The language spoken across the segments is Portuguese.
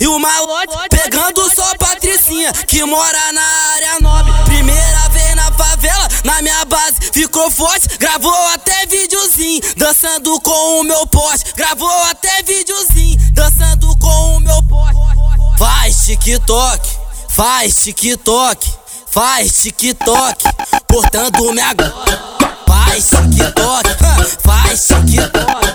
e o malote. Pegando só Patricinha, que mora na área nobre. Primeira vez na favela, na minha base, ficou forte. Gravou até videozinho, dançando com o meu poste. Gravou até videozinho, dançando com o meu poste. Faz TikTok, faz TikTok, faz TikTok, portando minha. Faz TikTok, faz TikTok,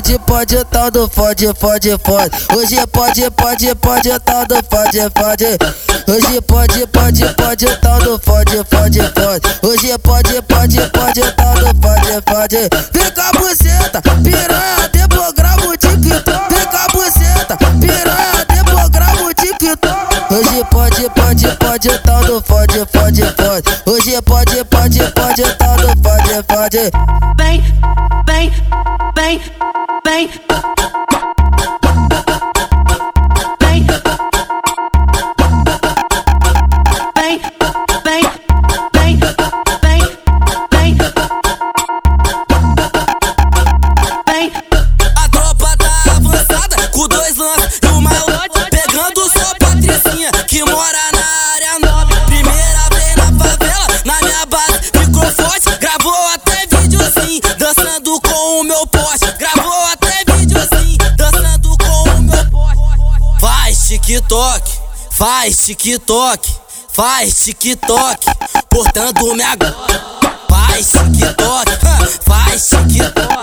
pode, pode, tal do fode, fode, fode. Hoje pode, pode, pode tal do fode, fode. Hoje pode, pode, pode tal do fode, fode, fode. Hoje pode, pode, pode tal do fode, fode. Vem com a buceta, piranha, depois grava o TikTok. Vem com a buceta, piranha, depois grava o TikTok. Hoje pode, pode, pode tal do fode, fode, fode. Hoje pode, pode, pode tal do fode, fode. Vem, meu poste. Gravou até videozinho, dançando com o meu poste. Faz TikTok, faz TikTok, faz TikTok, portando minha. Faz TikTok, faz TikTok,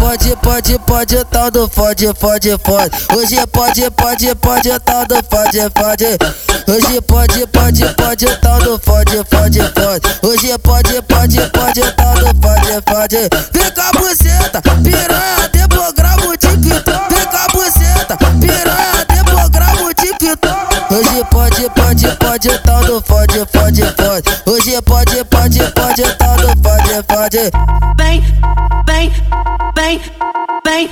pode, pode, pode tal do fode, fode, fode. Hoje pode, pode, pode tal do fode, fode. Hoje pode, pode, pode tal do fode, fode, fode. Hoje pode, pode, pode tal do fode, fode. Vem com a buceta, piranha, depois grava o TikTok. Vem com a buceta, piranha, depois grava o TikTok. Hoje pode, pode, pode tal do fode, fode, fode. Hoje pode, pode, pode tal do fode, fode. Vem, vem, vem, vem.